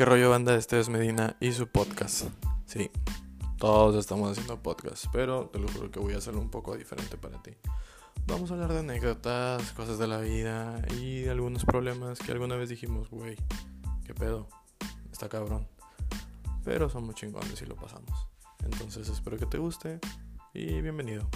¿Qué rollo banda? Este es Medina y su podcast. Sí, todos estamos haciendo podcast, pero te lo juro que voy a hacerlo un poco diferente para ti. Vamos a hablar de anécdotas, cosas de la vida y de algunos problemas que alguna vez dijimos, güey, qué pedo, está cabrón. Pero somos chingones y lo pasamos. Entonces espero que te guste y bienvenido.